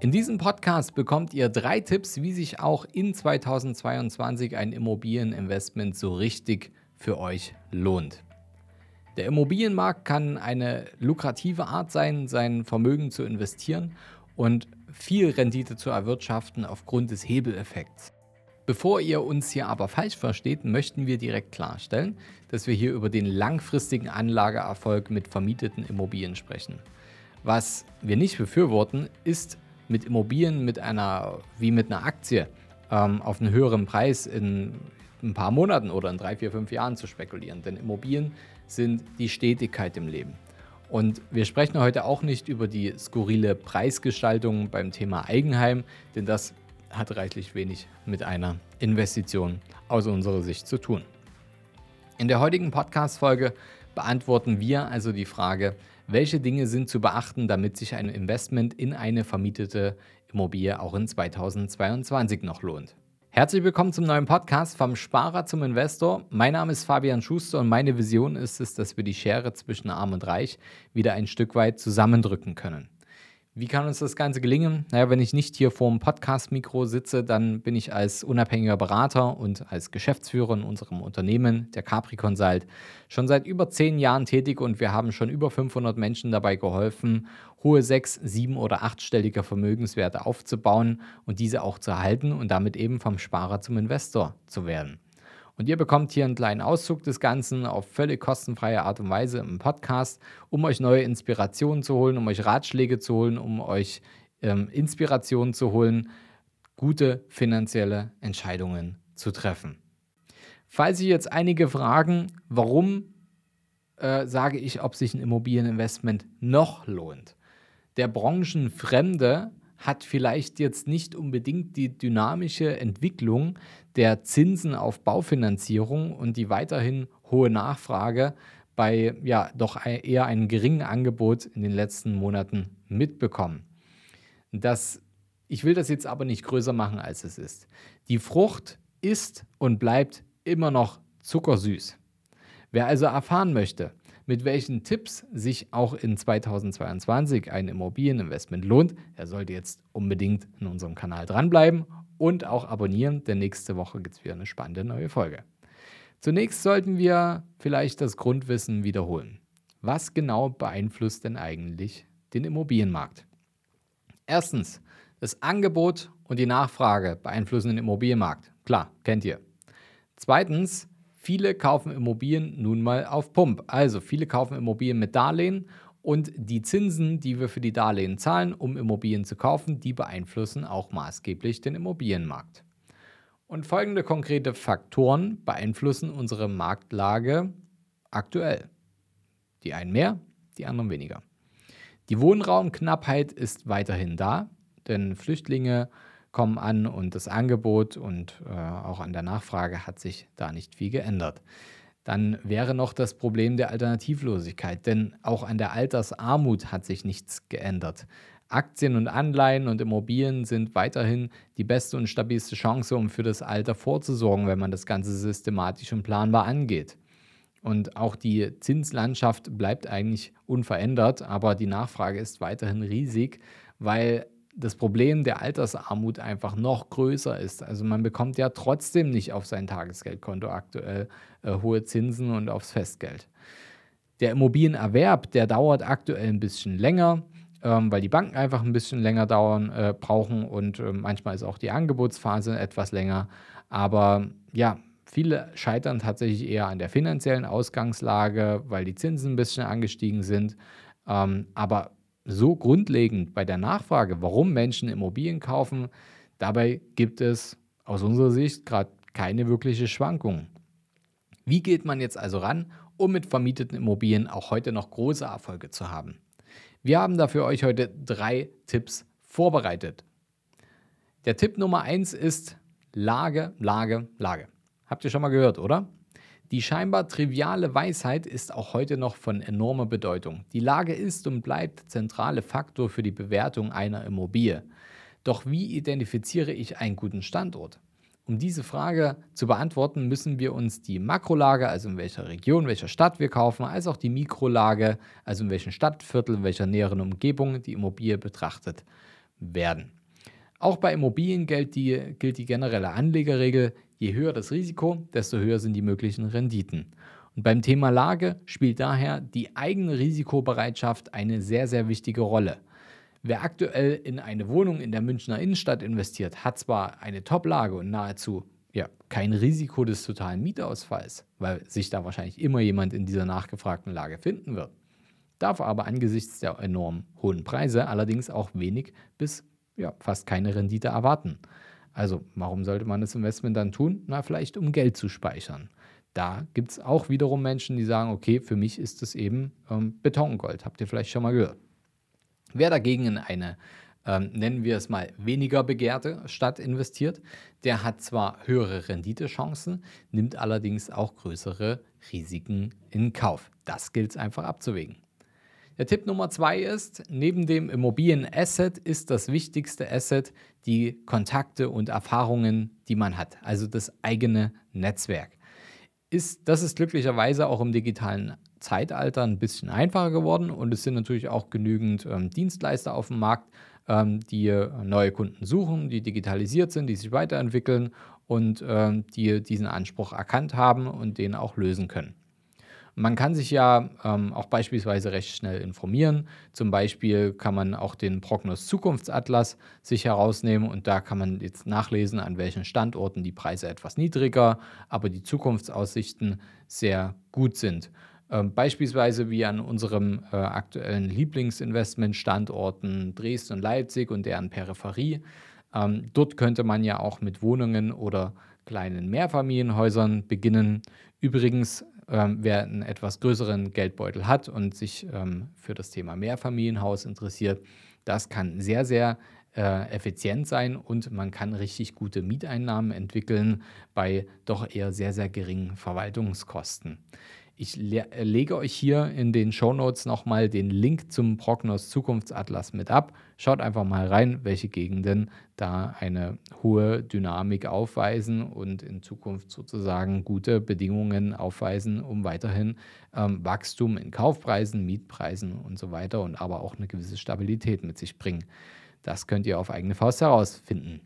In diesem Podcast bekommt ihr drei Tipps, wie sich auch in 2022 ein Immobilieninvestment so richtig für euch lohnt. Der Immobilienmarkt kann eine lukrative Art sein, sein Vermögen zu investieren und viel Rendite zu erwirtschaften aufgrund des Hebeleffekts. Bevor ihr uns hier aber falsch versteht, möchten wir direkt klarstellen, dass wir hier über den langfristigen Anlageerfolg mit vermieteten Immobilien sprechen. Was wir nicht befürworten, ist mit Immobilien mit einer, wie mit einer Aktie, ähm, auf einen höheren Preis in ein paar Monaten oder in drei, vier, fünf Jahren zu spekulieren. Denn Immobilien sind die Stetigkeit im Leben. Und wir sprechen heute auch nicht über die skurrile Preisgestaltung beim Thema Eigenheim, denn das hat reichlich wenig mit einer Investition aus unserer Sicht zu tun. In der heutigen Podcast-Folge beantworten wir also die Frage, welche Dinge sind zu beachten, damit sich ein Investment in eine vermietete Immobilie auch in 2022 noch lohnt? Herzlich willkommen zum neuen Podcast vom Sparer zum Investor. Mein Name ist Fabian Schuster und meine Vision ist es, dass wir die Schere zwischen Arm und Reich wieder ein Stück weit zusammendrücken können. Wie kann uns das Ganze gelingen? Naja, wenn ich nicht hier vor dem Podcast-Mikro sitze, dann bin ich als unabhängiger Berater und als Geschäftsführer in unserem Unternehmen, der Capri Consult, schon seit über zehn Jahren tätig und wir haben schon über 500 Menschen dabei geholfen, hohe sechs-, sieben- oder achtstellige Vermögenswerte aufzubauen und diese auch zu erhalten und damit eben vom Sparer zum Investor zu werden. Und ihr bekommt hier einen kleinen Auszug des Ganzen auf völlig kostenfreie Art und Weise im Podcast, um euch neue Inspirationen zu holen, um euch Ratschläge zu holen, um euch ähm, Inspirationen zu holen, gute finanzielle Entscheidungen zu treffen. Falls sich jetzt einige fragen, warum äh, sage ich, ob sich ein Immobilieninvestment noch lohnt. Der Branchenfremde hat vielleicht jetzt nicht unbedingt die dynamische Entwicklung der Zinsen auf Baufinanzierung und die weiterhin hohe Nachfrage bei ja doch eher einem geringen Angebot in den letzten Monaten mitbekommen. Das, ich will das jetzt aber nicht größer machen, als es ist. Die Frucht ist und bleibt immer noch zuckersüß. Wer also erfahren möchte, mit welchen Tipps sich auch in 2022 ein Immobilieninvestment lohnt, er sollte jetzt unbedingt in unserem Kanal dranbleiben und auch abonnieren, denn nächste Woche gibt es wieder eine spannende neue Folge. Zunächst sollten wir vielleicht das Grundwissen wiederholen. Was genau beeinflusst denn eigentlich den Immobilienmarkt? Erstens, das Angebot und die Nachfrage beeinflussen den Immobilienmarkt. Klar, kennt ihr. Zweitens, Viele kaufen Immobilien nun mal auf Pump. Also viele kaufen Immobilien mit Darlehen und die Zinsen, die wir für die Darlehen zahlen, um Immobilien zu kaufen, die beeinflussen auch maßgeblich den Immobilienmarkt. Und folgende konkrete Faktoren beeinflussen unsere Marktlage aktuell. Die einen mehr, die anderen weniger. Die Wohnraumknappheit ist weiterhin da, denn Flüchtlinge kommen an und das Angebot und äh, auch an der Nachfrage hat sich da nicht viel geändert. Dann wäre noch das Problem der Alternativlosigkeit, denn auch an der Altersarmut hat sich nichts geändert. Aktien und Anleihen und Immobilien sind weiterhin die beste und stabilste Chance, um für das Alter vorzusorgen, wenn man das Ganze systematisch und planbar angeht. Und auch die Zinslandschaft bleibt eigentlich unverändert, aber die Nachfrage ist weiterhin riesig, weil das Problem der Altersarmut einfach noch größer ist. Also man bekommt ja trotzdem nicht auf sein Tagesgeldkonto aktuell äh, hohe Zinsen und aufs Festgeld. Der Immobilienerwerb, der dauert aktuell ein bisschen länger, ähm, weil die Banken einfach ein bisschen länger dauern, äh, brauchen und äh, manchmal ist auch die Angebotsphase etwas länger. Aber ja, viele scheitern tatsächlich eher an der finanziellen Ausgangslage, weil die Zinsen ein bisschen angestiegen sind. Ähm, aber so grundlegend bei der Nachfrage, warum Menschen Immobilien kaufen, dabei gibt es aus unserer Sicht gerade keine wirkliche Schwankung. Wie geht man jetzt also ran, um mit vermieteten Immobilien auch heute noch große Erfolge zu haben? Wir haben dafür euch heute drei Tipps vorbereitet. Der Tipp Nummer eins ist Lage, Lage, Lage. Habt ihr schon mal gehört, oder? Die scheinbar triviale Weisheit ist auch heute noch von enormer Bedeutung. Die Lage ist und bleibt zentrale Faktor für die Bewertung einer Immobilie. Doch wie identifiziere ich einen guten Standort? Um diese Frage zu beantworten, müssen wir uns die Makrolage, also in welcher Region, welcher Stadt wir kaufen, als auch die Mikrolage, also in welchem Stadtviertel, in welcher näheren Umgebung die Immobilie betrachtet werden. Auch bei Immobilien gilt die, gilt die generelle Anlegerregel, je höher das Risiko, desto höher sind die möglichen Renditen. Und beim Thema Lage spielt daher die eigene Risikobereitschaft eine sehr, sehr wichtige Rolle. Wer aktuell in eine Wohnung in der Münchner Innenstadt investiert, hat zwar eine Top-Lage und nahezu ja, kein Risiko des totalen Mietausfalls, weil sich da wahrscheinlich immer jemand in dieser nachgefragten Lage finden wird. Darf aber angesichts der enorm hohen Preise allerdings auch wenig bis ja, fast keine Rendite erwarten. Also warum sollte man das Investment dann tun? Na, vielleicht um Geld zu speichern. Da gibt es auch wiederum Menschen, die sagen, okay, für mich ist es eben ähm, Betongold. Habt ihr vielleicht schon mal gehört. Wer dagegen in eine, ähm, nennen wir es mal, weniger begehrte Stadt investiert, der hat zwar höhere Renditechancen, nimmt allerdings auch größere Risiken in Kauf. Das gilt es einfach abzuwägen. Der Tipp Nummer zwei ist, neben dem Immobilien-Asset ist das wichtigste Asset die Kontakte und Erfahrungen, die man hat, also das eigene Netzwerk. Ist, das ist glücklicherweise auch im digitalen Zeitalter ein bisschen einfacher geworden und es sind natürlich auch genügend ähm, Dienstleister auf dem Markt, ähm, die neue Kunden suchen, die digitalisiert sind, die sich weiterentwickeln und ähm, die diesen Anspruch erkannt haben und den auch lösen können. Man kann sich ja ähm, auch beispielsweise recht schnell informieren. Zum Beispiel kann man auch den Prognos Zukunftsatlas sich herausnehmen und da kann man jetzt nachlesen, an welchen Standorten die Preise etwas niedriger, aber die Zukunftsaussichten sehr gut sind. Ähm, beispielsweise wie an unserem äh, aktuellen Lieblingsinvestmentstandorten Dresden und Leipzig und deren Peripherie. Ähm, dort könnte man ja auch mit Wohnungen oder kleinen Mehrfamilienhäusern beginnen. Übrigens ähm, wer einen etwas größeren Geldbeutel hat und sich ähm, für das Thema Mehrfamilienhaus interessiert, das kann sehr, sehr äh, effizient sein und man kann richtig gute Mieteinnahmen entwickeln bei doch eher sehr, sehr geringen Verwaltungskosten. Ich le lege euch hier in den Show Notes nochmal den Link zum Prognos Zukunftsatlas mit ab. Schaut einfach mal rein, welche Gegenden da eine hohe Dynamik aufweisen und in Zukunft sozusagen gute Bedingungen aufweisen, um weiterhin ähm, Wachstum in Kaufpreisen, Mietpreisen und so weiter und aber auch eine gewisse Stabilität mit sich bringen. Das könnt ihr auf eigene Faust herausfinden.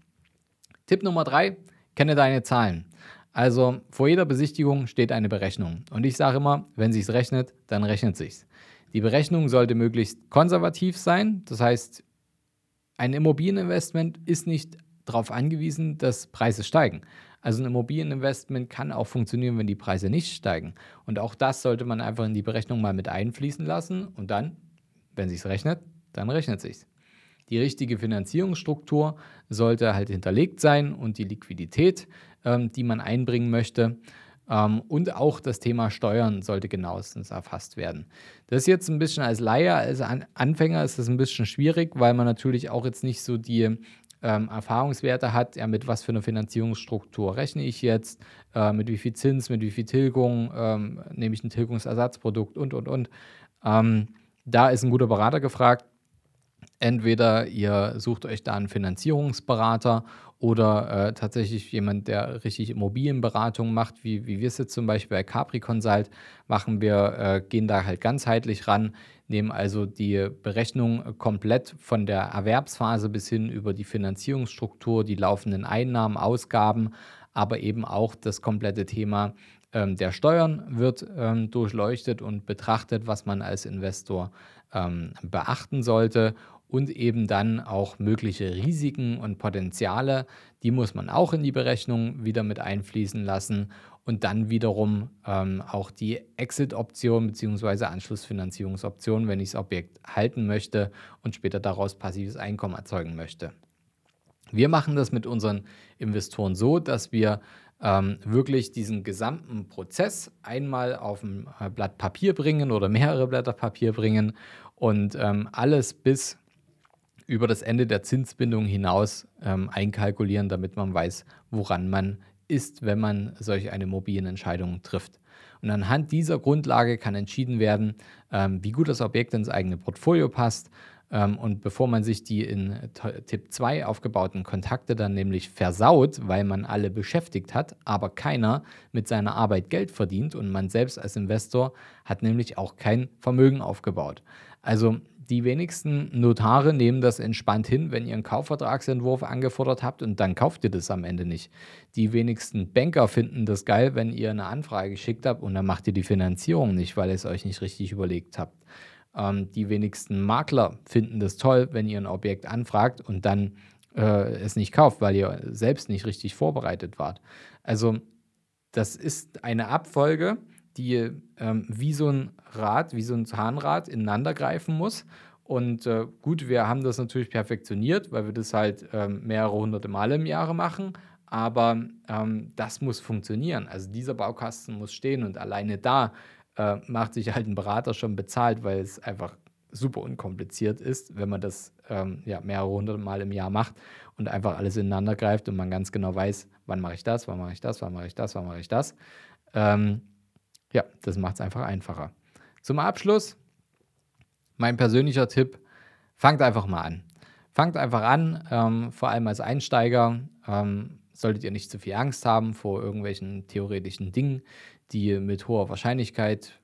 Tipp Nummer drei, kenne deine Zahlen. Also vor jeder Besichtigung steht eine Berechnung. Und ich sage immer, wenn sich's rechnet, dann rechnet sich's. Die Berechnung sollte möglichst konservativ sein. Das heißt, ein Immobilieninvestment ist nicht darauf angewiesen, dass Preise steigen. Also ein Immobilieninvestment kann auch funktionieren, wenn die Preise nicht steigen. Und auch das sollte man einfach in die Berechnung mal mit einfließen lassen. Und dann, wenn sich's rechnet, dann rechnet sich's. Die richtige Finanzierungsstruktur sollte halt hinterlegt sein und die Liquidität, ähm, die man einbringen möchte. Ähm, und auch das Thema Steuern sollte genauestens erfasst werden. Das ist jetzt ein bisschen als Laie, als An Anfänger ist das ein bisschen schwierig, weil man natürlich auch jetzt nicht so die ähm, Erfahrungswerte hat, ja, mit was für einer Finanzierungsstruktur rechne ich jetzt, äh, mit wie viel Zins, mit wie viel Tilgung, ähm, nehme ich ein Tilgungsersatzprodukt und, und, und. Ähm, da ist ein guter Berater gefragt. Entweder ihr sucht euch da einen Finanzierungsberater oder äh, tatsächlich jemand, der richtig Immobilienberatung macht, wie, wie wir es jetzt zum Beispiel bei Capri Consult machen. Wir äh, gehen da halt ganzheitlich ran, nehmen also die Berechnung komplett von der Erwerbsphase bis hin über die Finanzierungsstruktur, die laufenden Einnahmen, Ausgaben, aber eben auch das komplette Thema ähm, der Steuern wird ähm, durchleuchtet und betrachtet, was man als Investor ähm, beachten sollte und eben dann auch mögliche Risiken und Potenziale, die muss man auch in die Berechnung wieder mit einfließen lassen und dann wiederum ähm, auch die Exit-Option bzw. Anschlussfinanzierungsoption, wenn ich das Objekt halten möchte und später daraus passives Einkommen erzeugen möchte. Wir machen das mit unseren Investoren so, dass wir ähm, wirklich diesen gesamten Prozess einmal auf ein äh, Blatt Papier bringen oder mehrere Blätter Papier bringen und ähm, alles bis über das Ende der Zinsbindung hinaus ähm, einkalkulieren, damit man weiß, woran man ist, wenn man solch eine mobilen Entscheidung trifft. Und anhand dieser Grundlage kann entschieden werden, ähm, wie gut das Objekt ins eigene Portfolio passt. Ähm, und bevor man sich die in Tipp 2 aufgebauten Kontakte dann nämlich versaut, weil man alle beschäftigt hat, aber keiner mit seiner Arbeit Geld verdient und man selbst als Investor hat nämlich auch kein Vermögen aufgebaut. Also die wenigsten Notare nehmen das entspannt hin, wenn ihr einen Kaufvertragsentwurf angefordert habt und dann kauft ihr das am Ende nicht. Die wenigsten Banker finden das geil, wenn ihr eine Anfrage geschickt habt und dann macht ihr die Finanzierung nicht, weil ihr es euch nicht richtig überlegt habt. Ähm, die wenigsten Makler finden das toll, wenn ihr ein Objekt anfragt und dann äh, es nicht kauft, weil ihr selbst nicht richtig vorbereitet wart. Also das ist eine Abfolge, die ähm, wie so ein Rad, wie so ein Zahnrad ineinander greifen muss. Und äh, gut, wir haben das natürlich perfektioniert, weil wir das halt ähm, mehrere hunderte Male im Jahre machen. Aber ähm, das muss funktionieren. Also dieser Baukasten muss stehen und alleine da äh, macht sich halt ein Berater schon bezahlt, weil es einfach super unkompliziert ist, wenn man das ähm, ja, mehrere hunderte Mal im Jahr macht und einfach alles ineinander greift und man ganz genau weiß, wann mache ich das, wann mache ich das, wann mache ich das, wann mache ich das. Ähm, ja, das macht es einfach einfacher. Zum Abschluss, mein persönlicher Tipp, fangt einfach mal an. Fangt einfach an, ähm, vor allem als Einsteiger ähm, solltet ihr nicht zu viel Angst haben vor irgendwelchen theoretischen Dingen, die mit hoher Wahrscheinlichkeit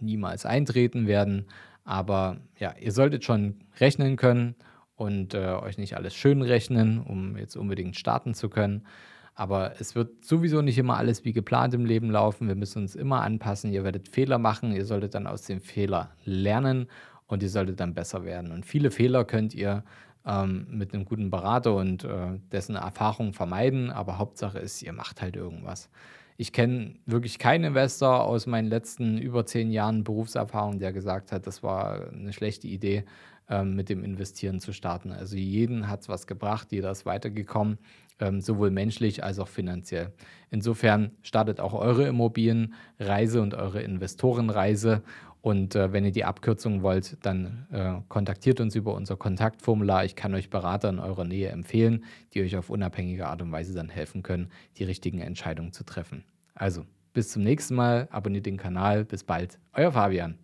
niemals eintreten werden. Aber ja, ihr solltet schon rechnen können und äh, euch nicht alles schön rechnen, um jetzt unbedingt starten zu können. Aber es wird sowieso nicht immer alles wie geplant im Leben laufen. Wir müssen uns immer anpassen. Ihr werdet Fehler machen. Ihr solltet dann aus dem Fehler lernen und ihr solltet dann besser werden. Und viele Fehler könnt ihr ähm, mit einem guten Berater und äh, dessen Erfahrung vermeiden. Aber Hauptsache ist, ihr macht halt irgendwas. Ich kenne wirklich keinen Investor aus meinen letzten über zehn Jahren Berufserfahrung, der gesagt hat, das war eine schlechte Idee, ähm, mit dem Investieren zu starten. Also jeden hat es was gebracht, jeder ist weitergekommen, ähm, sowohl menschlich als auch finanziell. Insofern startet auch eure Immobilienreise und eure Investorenreise. Und äh, wenn ihr die Abkürzung wollt, dann äh, kontaktiert uns über unser Kontaktformular. Ich kann euch Berater in eurer Nähe empfehlen, die euch auf unabhängige Art und Weise dann helfen können, die richtigen Entscheidungen zu treffen. Also, bis zum nächsten Mal, abonniert den Kanal. Bis bald, euer Fabian.